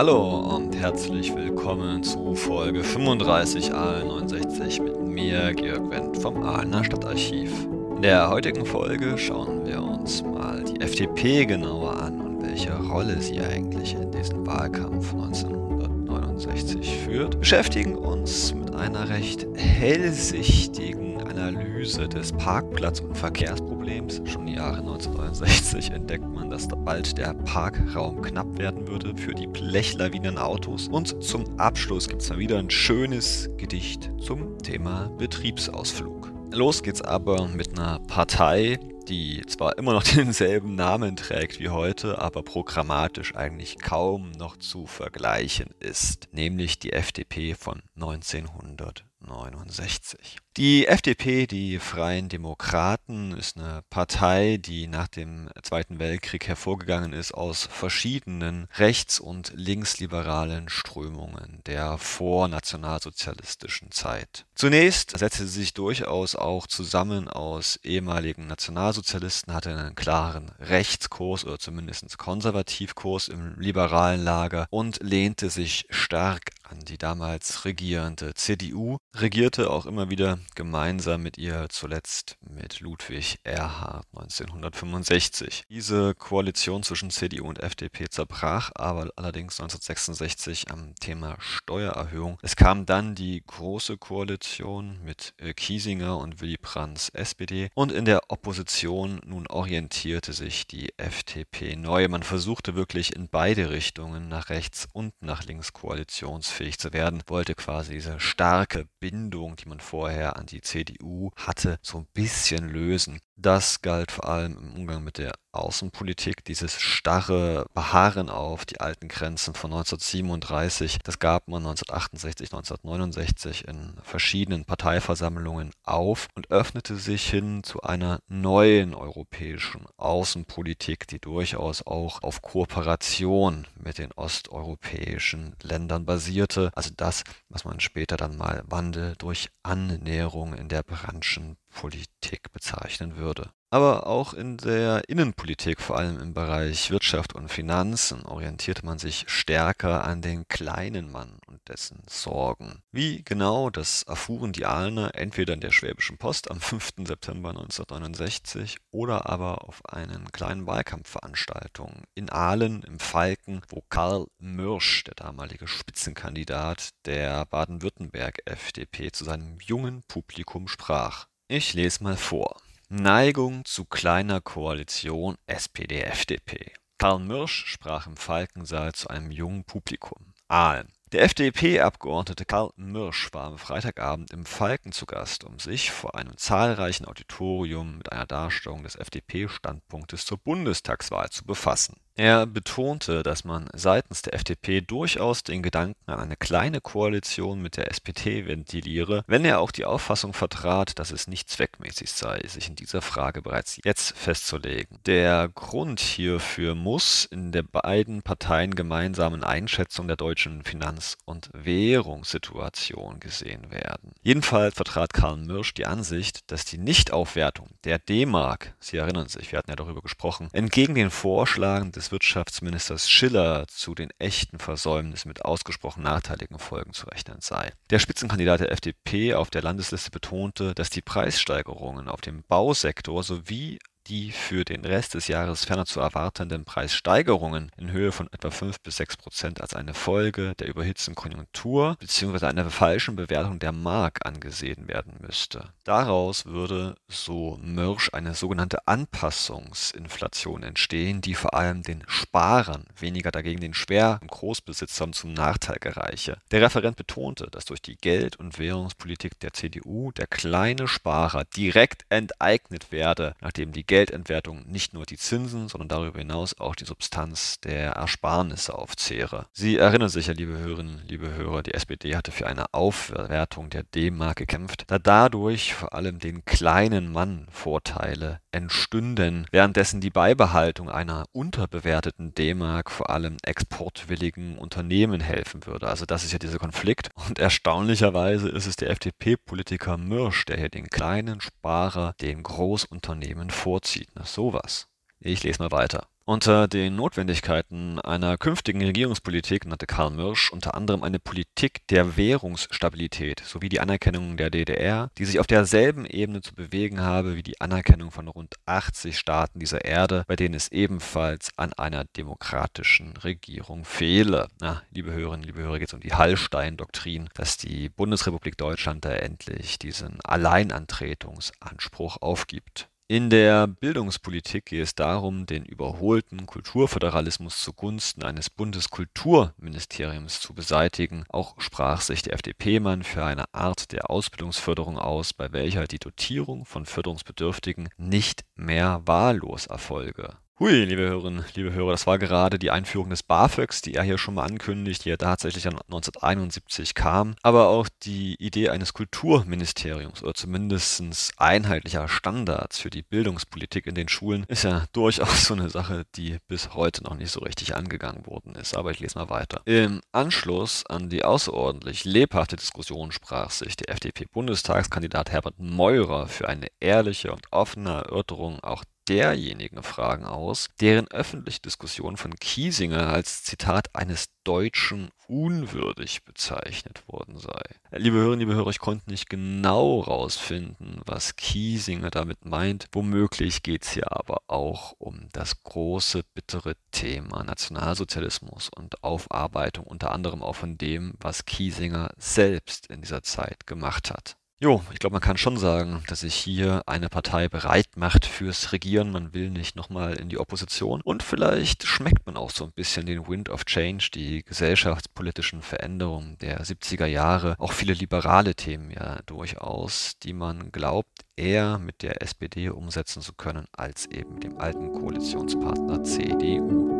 Hallo und herzlich willkommen zu Folge 35 A69 mit mir, Georg Wendt vom Aalener Stadtarchiv. In der heutigen Folge schauen wir uns mal die FDP genauer an und welche Rolle sie eigentlich in diesem Wahlkampf 1969 führt. Beschäftigen uns mit einer recht hellsichtigen Analyse des Parkplatz- und Verkehrsproblems. Schon im Jahre 1969 entdeckt man, dass bald der Parkraum knapp werden würde für die Blechlawinenautos. Und zum Abschluss gibt es mal wieder ein schönes Gedicht zum Thema Betriebsausflug. Los geht's aber mit einer Partei, die zwar immer noch denselben Namen trägt wie heute, aber programmatisch eigentlich kaum noch zu vergleichen ist, nämlich die FDP von 1969. Die FDP, die Freien Demokraten, ist eine Partei, die nach dem Zweiten Weltkrieg hervorgegangen ist aus verschiedenen rechts- und linksliberalen Strömungen der vornationalsozialistischen Zeit. Zunächst setzte sie sich durchaus auch zusammen aus ehemaligen Nationalsozialisten, hatte einen klaren Rechtskurs oder zumindest Konservativkurs im liberalen Lager und lehnte sich stark an die damals regierende CDU, regierte auch immer wieder gemeinsam mit ihr zuletzt mit Ludwig Erhard 1965. Diese Koalition zwischen CDU und FDP zerbrach aber allerdings 1966 am Thema Steuererhöhung. Es kam dann die Große Koalition mit äh, Kiesinger und Willy Brandts SPD und in der Opposition nun orientierte sich die FDP neu. Man versuchte wirklich in beide Richtungen nach rechts und nach links koalitionsfähig zu werden, wollte quasi diese starke Bindung, die man vorher an die CDU hatte, so ein bisschen lösen. Das galt vor allem im Umgang mit der Außenpolitik, dieses starre Beharren auf die alten Grenzen von 1937. Das gab man 1968, 1969 in verschiedenen Parteiversammlungen auf und öffnete sich hin zu einer neuen europäischen Außenpolitik, die durchaus auch auf Kooperation mit den osteuropäischen Ländern basierte. Also das, was man später dann mal Wandel durch Annäherung in der Branchenpolitik bezeichnen würde. Aber auch in der Innenpolitik, vor allem im Bereich Wirtschaft und Finanzen, orientierte man sich stärker an den kleinen Mann und dessen Sorgen. Wie genau, das erfuhren die Aalener entweder in der Schwäbischen Post am 5. September 1969 oder aber auf einen kleinen Wahlkampfveranstaltungen in Aalen im Falken, wo Karl Mürsch, der damalige Spitzenkandidat der Baden-Württemberg-FDP, zu seinem jungen Publikum sprach. Ich lese mal vor. Neigung zu kleiner Koalition SPD-FDP. Karl Mürsch sprach im Falkensaal zu einem jungen Publikum. Aalen. Der FDP-Abgeordnete Karl Mürsch war am Freitagabend im Falken zu Gast, um sich vor einem zahlreichen Auditorium mit einer Darstellung des FDP-Standpunktes zur Bundestagswahl zu befassen. Er betonte, dass man seitens der FDP durchaus den Gedanken an eine kleine Koalition mit der SPD ventiliere, wenn er auch die Auffassung vertrat, dass es nicht zweckmäßig sei, sich in dieser Frage bereits jetzt festzulegen. Der Grund hierfür muss in der beiden Parteien gemeinsamen Einschätzung der deutschen Finanz- und Währungssituation gesehen werden. Jedenfalls vertrat Karl Mürsch die Ansicht, dass die Nichtaufwertung der D-Mark, Sie erinnern sich, wir hatten ja darüber gesprochen, entgegen den Vorschlagen des Wirtschaftsministers Schiller zu den echten Versäumnissen mit ausgesprochen nachteiligen Folgen zu rechnen sei. Der Spitzenkandidat der FDP auf der Landesliste betonte, dass die Preissteigerungen auf dem Bausektor sowie die für den Rest des Jahres ferner zu erwartenden Preissteigerungen in Höhe von etwa 5 bis 6 Prozent als eine Folge der überhitzten Konjunktur bzw. einer falschen Bewertung der Mark angesehen werden müsste. Daraus würde, so Mörsch, eine sogenannte Anpassungsinflation entstehen, die vor allem den Sparern, weniger dagegen den Schwer- und Großbesitzern zum Nachteil gereiche. Der Referent betonte, dass durch die Geld- und Währungspolitik der CDU der kleine Sparer direkt enteignet werde, nachdem die Geld Geldentwertung nicht nur die Zinsen, sondern darüber hinaus auch die Substanz der Ersparnisse aufzehre. Sie erinnern sich ja, liebe Hörerinnen, liebe Hörer, die SPD hatte für eine Aufwertung der D-Mark gekämpft, da dadurch vor allem den kleinen Mann Vorteile entstünden, währenddessen die Beibehaltung einer unterbewerteten D-Mark vor allem exportwilligen Unternehmen helfen würde. Also das ist ja dieser Konflikt. Und erstaunlicherweise ist es der FDP-Politiker Mürsch, der hier den kleinen Sparer den Großunternehmen vorzieht. Na sowas. Ich lese mal weiter. Unter den Notwendigkeiten einer künftigen Regierungspolitik nannte Karl Mirsch unter anderem eine Politik der Währungsstabilität sowie die Anerkennung der DDR, die sich auf derselben Ebene zu bewegen habe wie die Anerkennung von rund 80 Staaten dieser Erde, bei denen es ebenfalls an einer demokratischen Regierung fehle. Na, liebe Hörerinnen, liebe Hörer, geht es um die Hallstein-Doktrin, dass die Bundesrepublik Deutschland da endlich diesen Alleinantretungsanspruch aufgibt. In der Bildungspolitik gehe es darum, den überholten Kulturföderalismus zugunsten eines Bundeskulturministeriums zu beseitigen. Auch sprach sich der FDP-Mann für eine Art der Ausbildungsförderung aus, bei welcher die Dotierung von Förderungsbedürftigen nicht mehr wahllos erfolge Hui, liebe Hörerinnen, liebe Hörer, das war gerade die Einführung des BAföGs, die er hier schon mal ankündigt, die ja tatsächlich 1971 kam. Aber auch die Idee eines Kulturministeriums oder zumindest einheitlicher Standards für die Bildungspolitik in den Schulen ist ja durchaus so eine Sache, die bis heute noch nicht so richtig angegangen worden ist. Aber ich lese mal weiter. Im Anschluss an die außerordentlich lebhafte Diskussion sprach sich der FDP-Bundestagskandidat Herbert Meurer für eine ehrliche und offene Erörterung auch derjenigen Fragen aus, deren öffentliche Diskussion von Kiesinger als Zitat eines Deutschen unwürdig bezeichnet worden sei. Liebe Hörerinnen, liebe Hörer, ich konnte nicht genau rausfinden, was Kiesinger damit meint. Womöglich geht es hier aber auch um das große, bittere Thema Nationalsozialismus und Aufarbeitung unter anderem auch von dem, was Kiesinger selbst in dieser Zeit gemacht hat. Jo, ich glaube, man kann schon sagen, dass sich hier eine Partei bereit macht fürs Regieren. Man will nicht nochmal in die Opposition. Und vielleicht schmeckt man auch so ein bisschen den Wind of Change, die gesellschaftspolitischen Veränderungen der 70er Jahre, auch viele liberale Themen ja durchaus, die man glaubt, eher mit der SPD umsetzen zu können, als eben mit dem alten Koalitionspartner CDU.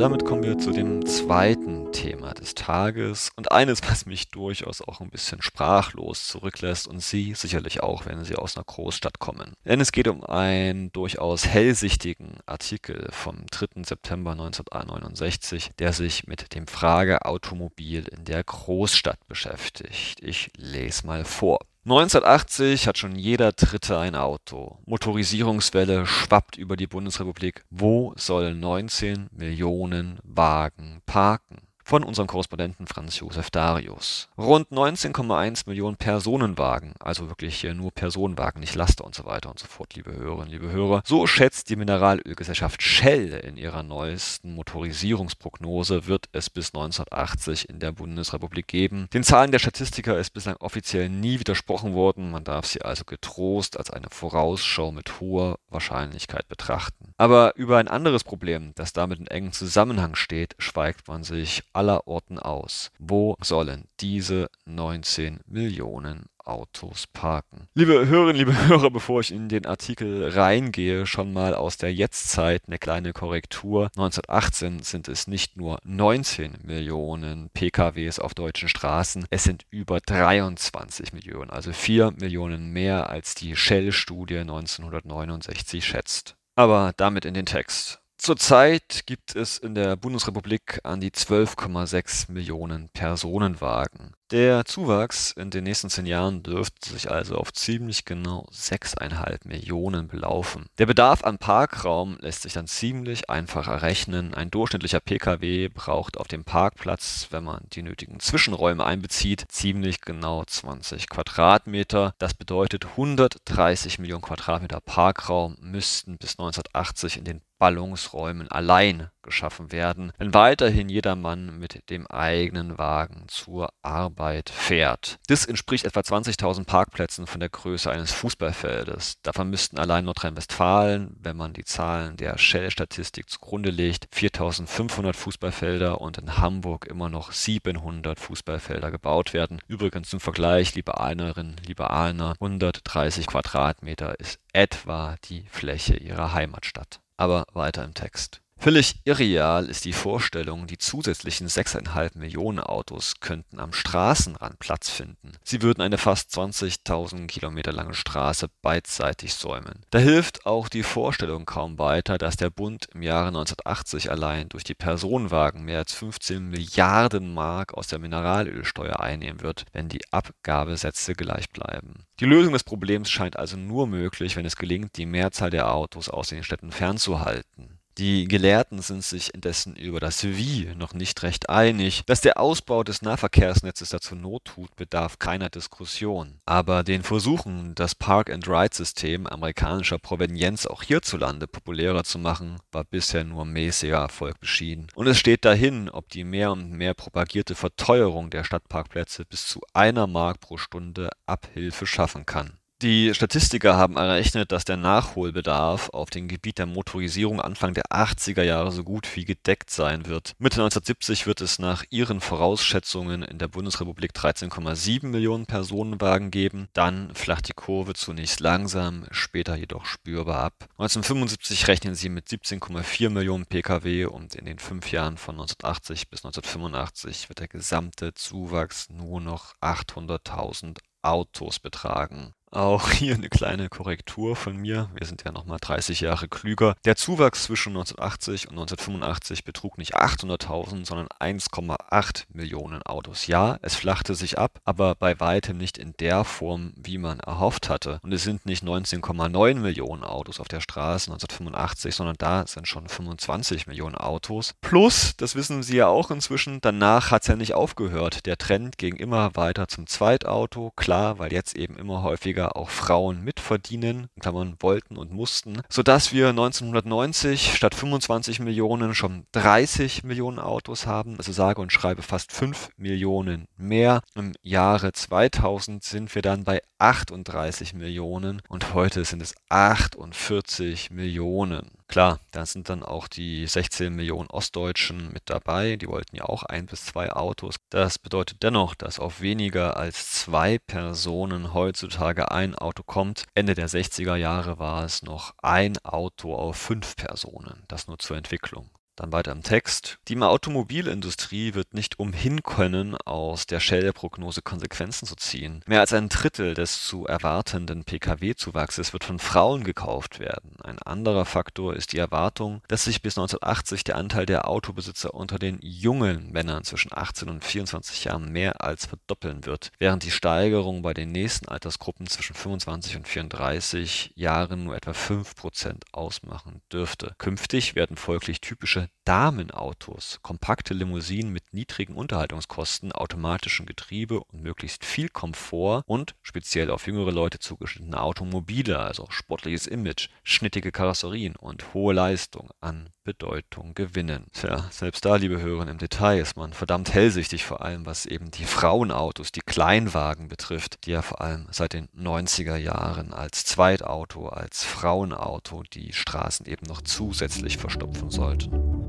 Damit kommen wir zu dem zweiten Thema des Tages und eines, was mich durchaus auch ein bisschen sprachlos zurücklässt und Sie sicherlich auch, wenn Sie aus einer Großstadt kommen. Denn es geht um einen durchaus hellsichtigen Artikel vom 3. September 1969, der sich mit dem Frageautomobil in der Großstadt beschäftigt. Ich lese mal vor. 1980 hat schon jeder Dritte ein Auto. Motorisierungswelle schwappt über die Bundesrepublik. Wo sollen 19 Millionen Wagen parken? Von unserem Korrespondenten Franz Josef Darius. Rund 19,1 Millionen Personenwagen, also wirklich nur Personenwagen, nicht Laster und so weiter und so fort, liebe Hörerinnen, liebe Hörer. So schätzt die Mineralölgesellschaft Shell in ihrer neuesten Motorisierungsprognose, wird es bis 1980 in der Bundesrepublik geben. Den Zahlen der Statistiker ist bislang offiziell nie widersprochen worden, man darf sie also getrost als eine Vorausschau mit hoher Wahrscheinlichkeit betrachten. Aber über ein anderes Problem, das damit in engem Zusammenhang steht, schweigt man sich aller Orten aus. Wo sollen diese 19 Millionen Autos parken. Liebe Hörerinnen, liebe Hörer, bevor ich in den Artikel reingehe, schon mal aus der Jetztzeit eine kleine Korrektur. 1918 sind es nicht nur 19 Millionen PKWs auf deutschen Straßen, es sind über 23 Millionen, also 4 Millionen mehr als die Shell-Studie 1969 schätzt. Aber damit in den Text. Zurzeit gibt es in der Bundesrepublik an die 12,6 Millionen Personenwagen. Der Zuwachs in den nächsten zehn Jahren dürfte sich also auf ziemlich genau 6,5 Millionen belaufen. Der Bedarf an Parkraum lässt sich dann ziemlich einfach errechnen. Ein durchschnittlicher Pkw braucht auf dem Parkplatz, wenn man die nötigen Zwischenräume einbezieht, ziemlich genau 20 Quadratmeter. Das bedeutet 130 Millionen Quadratmeter Parkraum müssten bis 1980 in den Ballungsräumen allein geschaffen werden, wenn weiterhin jedermann mit dem eigenen Wagen zur Arbeit fährt. Das entspricht etwa 20.000 Parkplätzen von der Größe eines Fußballfeldes. Davon müssten allein Nordrhein-Westfalen, wenn man die Zahlen der Shell-Statistik zugrunde legt, 4.500 Fußballfelder und in Hamburg immer noch 700 Fußballfelder gebaut werden. Übrigens zum Vergleich, liebe Ahlnerinnen, liebe Ahlner, 130 Quadratmeter ist etwa die Fläche ihrer Heimatstadt. Aber weiter im Text. Völlig irreal ist die Vorstellung, die zusätzlichen 6,5 Millionen Autos könnten am Straßenrand Platz finden. Sie würden eine fast 20.000 Kilometer lange Straße beidseitig säumen. Da hilft auch die Vorstellung kaum weiter, dass der Bund im Jahre 1980 allein durch die Personenwagen mehr als 15 Milliarden Mark aus der Mineralölsteuer einnehmen wird, wenn die Abgabesätze gleich bleiben. Die Lösung des Problems scheint also nur möglich, wenn es gelingt, die Mehrzahl der Autos aus den Städten fernzuhalten. Die Gelehrten sind sich indessen über das Wie noch nicht recht einig. Dass der Ausbau des Nahverkehrsnetzes dazu Not tut, bedarf keiner Diskussion. Aber den Versuchen, das Park-and-Ride-System amerikanischer Provenienz auch hierzulande populärer zu machen, war bisher nur mäßiger Erfolg beschieden. Und es steht dahin, ob die mehr und mehr propagierte Verteuerung der Stadtparkplätze bis zu einer Mark pro Stunde Abhilfe schaffen kann. Die Statistiker haben errechnet, dass der Nachholbedarf auf dem Gebiet der Motorisierung Anfang der 80er Jahre so gut wie gedeckt sein wird. Mitte 1970 wird es nach ihren Vorausschätzungen in der Bundesrepublik 13,7 Millionen Personenwagen geben. Dann flacht die Kurve zunächst langsam, später jedoch spürbar ab. 1975 rechnen sie mit 17,4 Millionen Pkw und in den fünf Jahren von 1980 bis 1985 wird der gesamte Zuwachs nur noch 800.000 Autos betragen. Auch hier eine kleine Korrektur von mir. Wir sind ja nochmal 30 Jahre klüger. Der Zuwachs zwischen 1980 und 1985 betrug nicht 800.000, sondern 1,8 Millionen Autos. Ja, es flachte sich ab, aber bei weitem nicht in der Form, wie man erhofft hatte. Und es sind nicht 19,9 Millionen Autos auf der Straße 1985, sondern da sind schon 25 Millionen Autos. Plus, das wissen Sie ja auch inzwischen, danach hat es ja nicht aufgehört. Der Trend ging immer weiter zum Zweitauto. Klar, weil jetzt eben immer häufiger häufiger auch Frauen mitverdienen, Klammern wollten und mussten, sodass wir 1990 statt 25 Millionen schon 30 Millionen Autos haben, also sage und schreibe fast 5 Millionen mehr. Im Jahre 2000 sind wir dann bei 38 Millionen und heute sind es 48 Millionen. Klar, da sind dann auch die 16 Millionen Ostdeutschen mit dabei. Die wollten ja auch ein bis zwei Autos. Das bedeutet dennoch, dass auf weniger als zwei Personen heutzutage ein Auto kommt. Ende der 60er Jahre war es noch ein Auto auf fünf Personen. Das nur zur Entwicklung. Dann weiter im Text. Die Automobilindustrie wird nicht umhin können, aus der Shell-Prognose Konsequenzen zu ziehen. Mehr als ein Drittel des zu erwartenden Pkw-Zuwachses wird von Frauen gekauft werden. Ein anderer Faktor ist die Erwartung, dass sich bis 1980 der Anteil der Autobesitzer unter den jungen Männern zwischen 18 und 24 Jahren mehr als verdoppeln wird, während die Steigerung bei den nächsten Altersgruppen zwischen 25 und 34 Jahren nur etwa 5% ausmachen dürfte. Künftig werden folglich typische Damenautos, kompakte Limousinen mit niedrigen Unterhaltungskosten, automatischem Getriebe und möglichst viel Komfort und speziell auf jüngere Leute zugeschnittene Automobile, also sportliches Image, schnittige Karosserien und hohe Leistung an Bedeutung gewinnen. Tja, selbst da, liebe Hörer, im Detail ist man verdammt hellsichtig, vor allem was eben die Frauenautos, die Kleinwagen betrifft, die ja vor allem seit den 90er Jahren als Zweitauto, als Frauenauto die Straßen eben noch zusätzlich verstopfen sollten.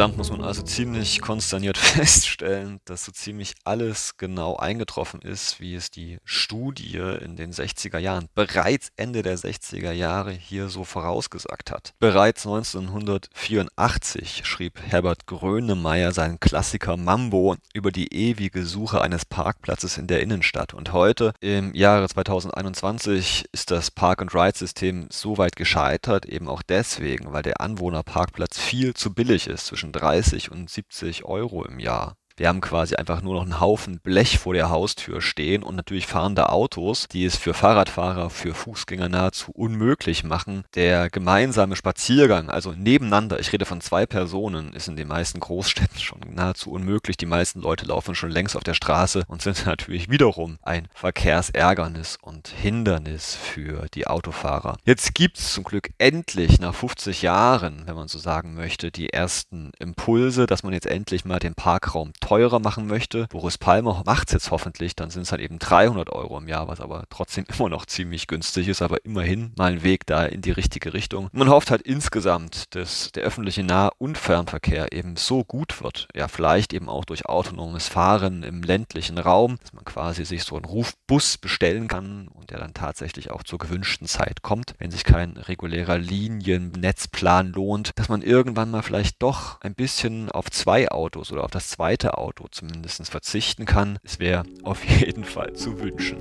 Insgesamt muss man also ziemlich konsterniert feststellen, dass so ziemlich alles genau eingetroffen ist, wie es die Studie in den 60er Jahren, bereits Ende der 60er Jahre hier so vorausgesagt hat. Bereits 1984 schrieb Herbert Grönemeyer seinen Klassiker Mambo über die ewige Suche eines Parkplatzes in der Innenstadt. Und heute, im Jahre 2021, ist das Park-and-Ride-System so weit gescheitert, eben auch deswegen, weil der Anwohnerparkplatz viel zu billig ist zwischen 30 und 70 Euro im Jahr. Wir haben quasi einfach nur noch einen Haufen Blech vor der Haustür stehen und natürlich fahrende Autos, die es für Fahrradfahrer, für Fußgänger nahezu unmöglich machen. Der gemeinsame Spaziergang, also nebeneinander, ich rede von zwei Personen, ist in den meisten Großstädten schon nahezu unmöglich. Die meisten Leute laufen schon längst auf der Straße und sind natürlich wiederum ein Verkehrsärgernis und Hindernis für die Autofahrer. Jetzt gibt es zum Glück endlich nach 50 Jahren, wenn man so sagen möchte, die ersten Impulse, dass man jetzt endlich mal den Parkraum teurer machen möchte. Boris Palmer macht es jetzt hoffentlich, dann sind es halt eben 300 Euro im Jahr, was aber trotzdem immer noch ziemlich günstig ist, aber immerhin mal ein Weg da in die richtige Richtung. Man hofft halt insgesamt, dass der öffentliche Nah- und Fernverkehr eben so gut wird, ja vielleicht eben auch durch autonomes Fahren im ländlichen Raum, dass man quasi sich so einen Rufbus bestellen kann und der dann tatsächlich auch zur gewünschten Zeit kommt, wenn sich kein regulärer Liniennetzplan lohnt, dass man irgendwann mal vielleicht doch ein bisschen auf zwei Autos oder auf das zweite Auto zumindest verzichten kann. Es wäre auf jeden Fall zu wünschen.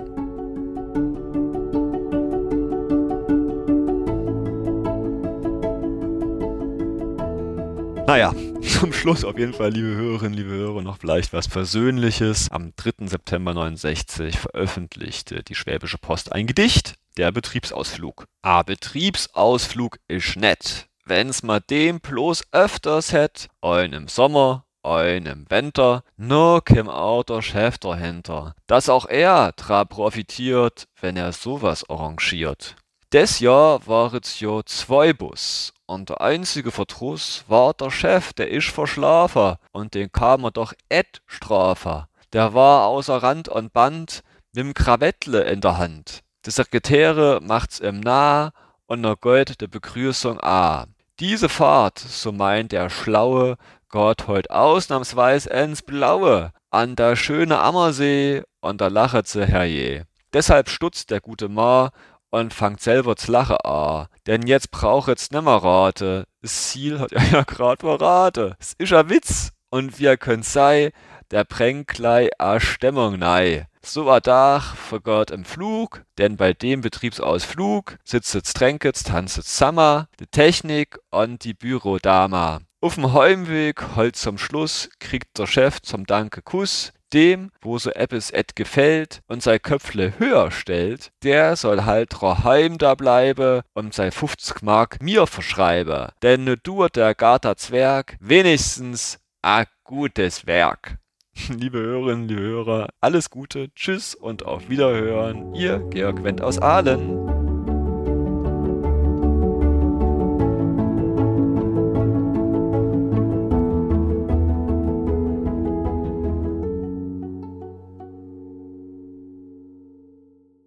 Naja, zum Schluss auf jeden Fall, liebe Hörerinnen, liebe Hörer, noch vielleicht was Persönliches. Am 3. September 69 veröffentlichte die Schwäbische Post ein Gedicht, der Betriebsausflug. A Betriebsausflug ist nett, wenn's ma dem bloß öfters hätt, ein im Sommer, ein im Winter, nur kim Auto Chef dahinter, dass auch er dra profitiert, wenn er sowas arrangiert. Des Jahr waret's jo zwei Bus und der einzige Verdruss war der Chef, der isch verschlafen und den kam er doch et strafe. Der war außer Rand und Band mit'm Krawettle in der Hand. Die Sekretäre macht's ihm nah und er geht de Begrüßung a. Diese Fahrt, so meint der Schlaue, Gott heut ausnahmsweis ins Blaue, an der schöne Ammersee und da lachet se herje. Deshalb stutzt der gute Ma und fangt selber zu lachen an. Denn jetzt brauchet's nimmer rate. Das Ziel hat er ja grad verrate. Es ist a Witz. Und wie er könnt sei, der gleich a Stimmung nei. So a Dach vergott im Flug, denn bei dem Betriebsausflug sitzet tränket's, tanzet Sammer, die Technik und die Bürodama. Auf'm Heimweg, halt zum Schluss, kriegt der Chef zum Danke Kuss, dem, wo so Appes et gefällt und sei Köpfle höher stellt, der soll halt daheim da bleibe und sei 50 Mark mir verschreibe. Denn ne dur der Garter Zwerg wenigstens a gutes Werk. Liebe Hörerinnen, liebe Hörer, alles Gute, tschüss und auf Wiederhören. Ihr Georg Wendt aus Aalen.